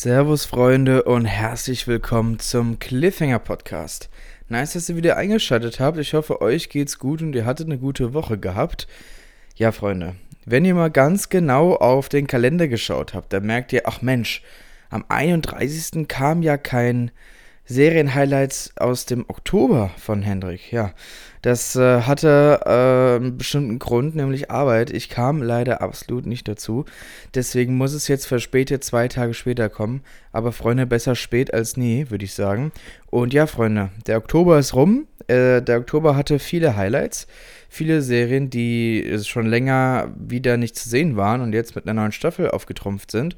Servus Freunde und herzlich willkommen zum Cliffhanger Podcast. Nice, dass ihr wieder eingeschaltet habt. Ich hoffe, euch geht's gut und ihr hattet eine gute Woche gehabt. Ja, Freunde, wenn ihr mal ganz genau auf den Kalender geschaut habt, dann merkt ihr, ach Mensch, am 31. kam ja kein Serienhighlights aus dem Oktober von Hendrik. Ja, das äh, hatte äh, einen bestimmten Grund, nämlich Arbeit. Ich kam leider absolut nicht dazu. Deswegen muss es jetzt verspätet zwei Tage später kommen. Aber Freunde, besser spät als nie, würde ich sagen. Und ja, Freunde, der Oktober ist rum. Äh, der Oktober hatte viele Highlights. Viele Serien, die schon länger wieder nicht zu sehen waren und jetzt mit einer neuen Staffel aufgetrumpft sind.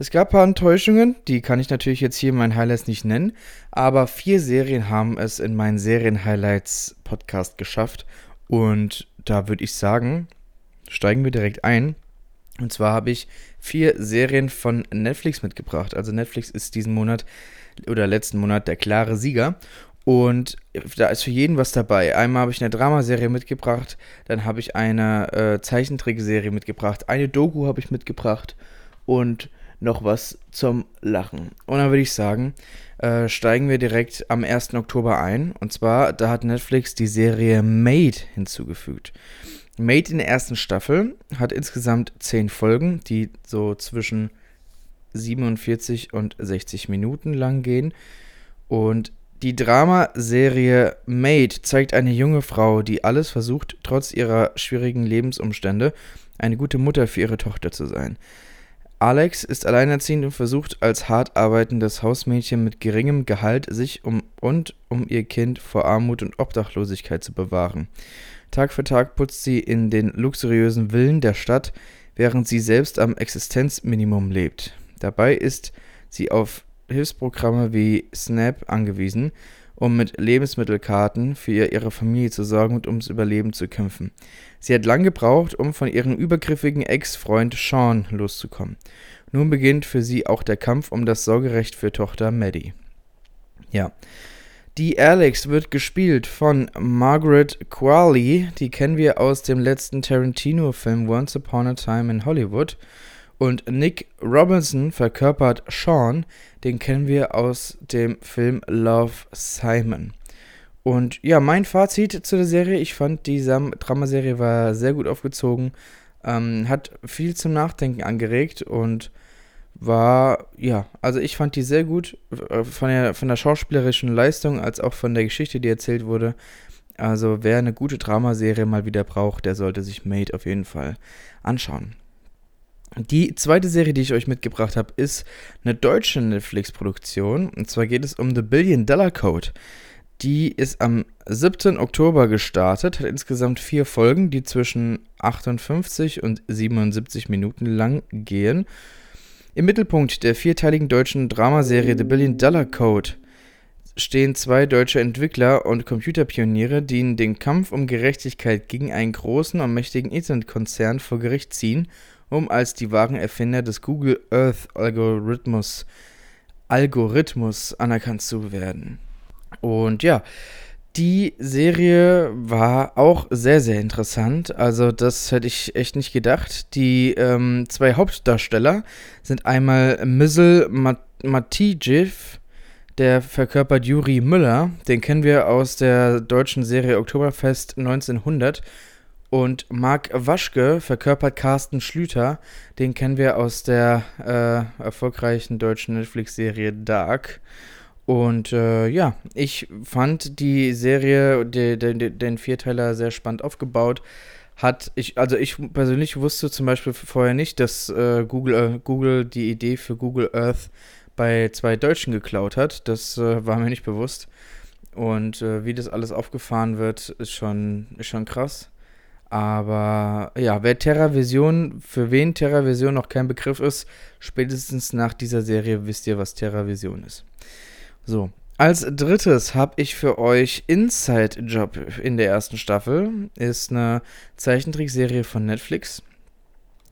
Es gab ein paar Enttäuschungen, die kann ich natürlich jetzt hier in meinen Highlights nicht nennen, aber vier Serien haben es in meinen Serien-Highlights-Podcast geschafft. Und da würde ich sagen, steigen wir direkt ein. Und zwar habe ich vier Serien von Netflix mitgebracht. Also Netflix ist diesen Monat oder letzten Monat der klare Sieger. Und da ist für jeden was dabei. Einmal habe ich eine Dramaserie mitgebracht, dann habe ich eine äh, Zeichentrickserie mitgebracht, eine Doku habe ich mitgebracht und noch was zum Lachen. Und dann würde ich sagen, äh, steigen wir direkt am 1. Oktober ein. Und zwar, da hat Netflix die Serie Made hinzugefügt. Made in der ersten Staffel hat insgesamt 10 Folgen, die so zwischen 47 und 60 Minuten lang gehen. Und die Dramaserie Made zeigt eine junge Frau, die alles versucht, trotz ihrer schwierigen Lebensumstände eine gute Mutter für ihre Tochter zu sein. Alex ist alleinerziehend und versucht als hart arbeitendes Hausmädchen mit geringem Gehalt sich um und um ihr Kind vor Armut und Obdachlosigkeit zu bewahren. Tag für Tag putzt sie in den luxuriösen Villen der Stadt, während sie selbst am Existenzminimum lebt. Dabei ist sie auf Hilfsprogramme wie SNAP angewiesen, um mit Lebensmittelkarten für ihre Familie zu sorgen und ums Überleben zu kämpfen. Sie hat lang gebraucht, um von ihrem übergriffigen Ex-Freund Sean loszukommen. Nun beginnt für sie auch der Kampf um das Sorgerecht für Tochter Maddie. Ja. Die Alex wird gespielt von Margaret Qualley, die kennen wir aus dem letzten Tarantino-Film Once Upon a Time in Hollywood. Und Nick Robinson verkörpert Sean, den kennen wir aus dem Film Love Simon. Und ja, mein Fazit zu der Serie, ich fand die Dramaserie war sehr gut aufgezogen, ähm, hat viel zum Nachdenken angeregt und war, ja, also ich fand die sehr gut, äh, von der, von der schauspielerischen Leistung als auch von der Geschichte, die erzählt wurde. Also wer eine gute Dramaserie mal wieder braucht, der sollte sich Made auf jeden Fall anschauen. Die zweite Serie, die ich euch mitgebracht habe, ist eine deutsche Netflix-Produktion. Und zwar geht es um The Billion Dollar Code. Die ist am 7. Oktober gestartet, hat insgesamt vier Folgen, die zwischen 58 und 77 Minuten lang gehen. Im Mittelpunkt der vierteiligen deutschen Dramaserie The Billion Dollar Code stehen zwei deutsche Entwickler und Computerpioniere, die in den Kampf um Gerechtigkeit gegen einen großen und mächtigen Internetkonzern vor Gericht ziehen um als die wahren Erfinder des Google Earth Algorithmus, Algorithmus anerkannt zu werden. Und ja, die Serie war auch sehr, sehr interessant. Also, das hätte ich echt nicht gedacht. Die ähm, zwei Hauptdarsteller sind einmal Mizzle Mat Matijev, der verkörpert Juri Müller. Den kennen wir aus der deutschen Serie Oktoberfest 1900. Und Marc Waschke verkörpert Carsten Schlüter. Den kennen wir aus der äh, erfolgreichen deutschen Netflix-Serie Dark. Und äh, ja, ich fand die Serie, die, die, den Vierteiler sehr spannend aufgebaut. Hat ich, also ich persönlich wusste zum Beispiel vorher nicht, dass äh, Google, äh, Google die Idee für Google Earth bei zwei Deutschen geklaut hat. Das äh, war mir nicht bewusst. Und äh, wie das alles aufgefahren wird, ist schon, ist schon krass. Aber ja, wer TerraVision, für wen TerraVision noch kein Begriff ist, spätestens nach dieser Serie wisst ihr, was TerraVision ist. So, als drittes habe ich für euch Inside Job in der ersten Staffel. Ist eine Zeichentrickserie von Netflix.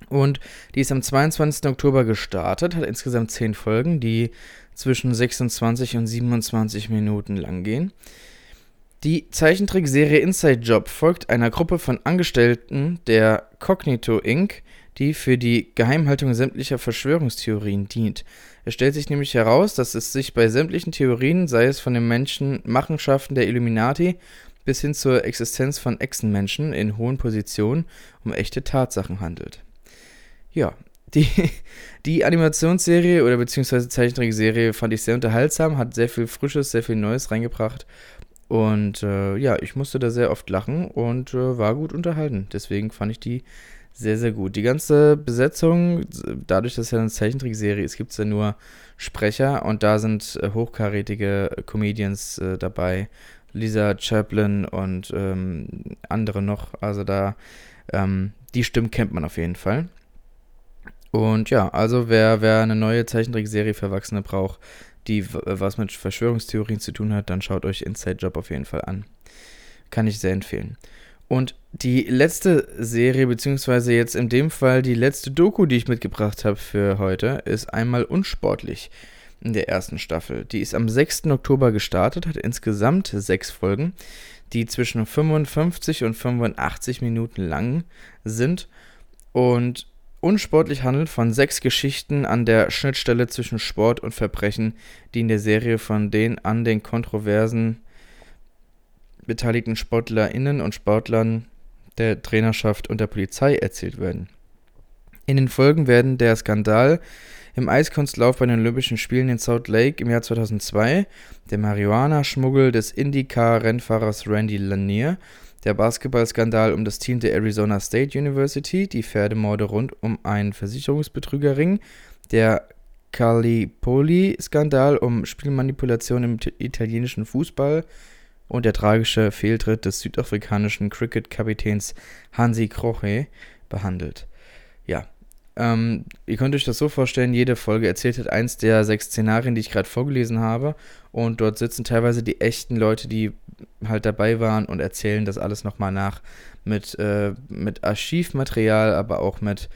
Und die ist am 22. Oktober gestartet, hat insgesamt 10 Folgen, die zwischen 26 und 27 Minuten lang gehen. Die Zeichentrickserie Inside Job folgt einer Gruppe von Angestellten der Cognito Inc., die für die Geheimhaltung sämtlicher Verschwörungstheorien dient. Es stellt sich nämlich heraus, dass es sich bei sämtlichen Theorien, sei es von den Menschen Machenschaften der Illuminati bis hin zur Existenz von Echsenmenschen in hohen Positionen, um echte Tatsachen handelt. Ja, die, die Animationsserie oder beziehungsweise Zeichentrickserie fand ich sehr unterhaltsam, hat sehr viel Frisches, sehr viel Neues reingebracht. Und äh, ja, ich musste da sehr oft lachen und äh, war gut unterhalten. Deswegen fand ich die sehr, sehr gut. Die ganze Besetzung, dadurch, dass es ja eine Zeichentrickserie ist, gibt es ja nur Sprecher und da sind äh, hochkarätige Comedians äh, dabei. Lisa Chaplin und ähm, andere noch. Also da, ähm, die Stimmen kennt man auf jeden Fall. Und ja, also wer, wer eine neue Zeichentrickserie für Erwachsene braucht, die was mit Verschwörungstheorien zu tun hat, dann schaut euch Inside Job auf jeden Fall an. Kann ich sehr empfehlen. Und die letzte Serie, beziehungsweise jetzt in dem Fall die letzte Doku, die ich mitgebracht habe für heute, ist einmal unsportlich in der ersten Staffel. Die ist am 6. Oktober gestartet, hat insgesamt sechs Folgen, die zwischen 55 und 85 Minuten lang sind. Und unsportlich handelt von sechs Geschichten an der Schnittstelle zwischen Sport und Verbrechen, die in der Serie von den an den kontroversen beteiligten SportlerInnen und Sportlern der Trainerschaft und der Polizei erzählt werden. In den Folgen werden der Skandal im Eiskunstlauf bei den Olympischen Spielen in Salt Lake im Jahr 2002, der Marihuana-Schmuggel des IndyCar-Rennfahrers Randy Lanier, der Basketballskandal um das Team der Arizona State University, die Pferdemorde rund um einen Versicherungsbetrügerring, der Calipoli-Skandal um Spielmanipulation im italienischen Fußball, und der tragische Fehltritt des südafrikanischen Cricket-Kapitäns Hansi Kroche behandelt. Ja, ähm, ihr könnt euch das so vorstellen, jede Folge erzählt hat eins der sechs Szenarien, die ich gerade vorgelesen habe. Und dort sitzen teilweise die echten Leute, die halt dabei waren und erzählen das alles nochmal nach mit, äh, mit Archivmaterial, aber auch mit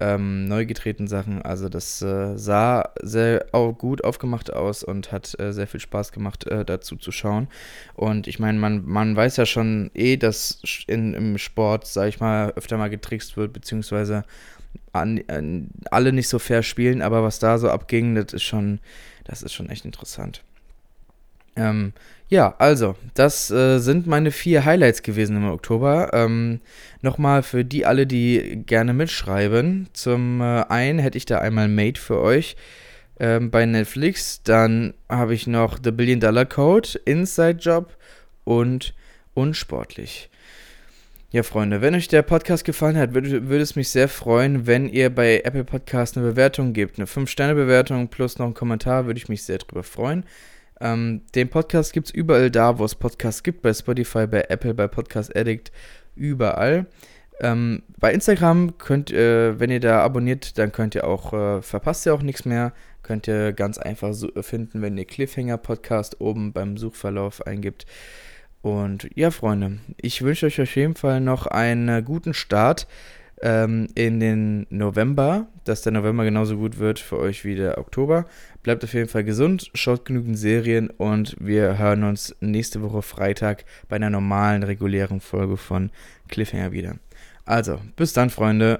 ähm, neu gedrehten Sachen. Also das äh, sah sehr gut aufgemacht aus und hat äh, sehr viel Spaß gemacht, äh, dazu zu schauen. Und ich meine, man, man weiß ja schon eh, dass in, im Sport, sag ich mal, öfter mal getrickst wird, beziehungsweise an, an, alle nicht so fair spielen, aber was da so abging, das ist schon, das ist schon echt interessant. Ähm, ja, also, das äh, sind meine vier Highlights gewesen im Oktober. Ähm, Nochmal für die alle, die gerne mitschreiben. Zum äh, einen hätte ich da einmal Made für euch ähm, bei Netflix. Dann habe ich noch The Billion Dollar Code, Inside Job und Unsportlich. Ja, Freunde, wenn euch der Podcast gefallen hat, würde, würde es mich sehr freuen, wenn ihr bei Apple Podcast eine Bewertung gebt. Eine 5-Sterne-Bewertung plus noch einen Kommentar, würde ich mich sehr drüber freuen. Ähm, den Podcast gibt es überall da, wo es Podcasts gibt, bei Spotify, bei Apple, bei Podcast Addict, überall. Ähm, bei Instagram könnt äh, wenn ihr da abonniert, dann könnt ihr auch, äh, verpasst ihr auch nichts mehr. Könnt ihr ganz einfach so finden, wenn ihr Cliffhanger Podcast oben beim Suchverlauf eingibt. Und ja, Freunde, ich wünsche euch auf jeden Fall noch einen guten Start ähm, in den November, dass der November genauso gut wird für euch wie der Oktober. Bleibt auf jeden Fall gesund, schaut genügend Serien und wir hören uns nächste Woche Freitag bei einer normalen, regulären Folge von Cliffhanger wieder. Also, bis dann, Freunde.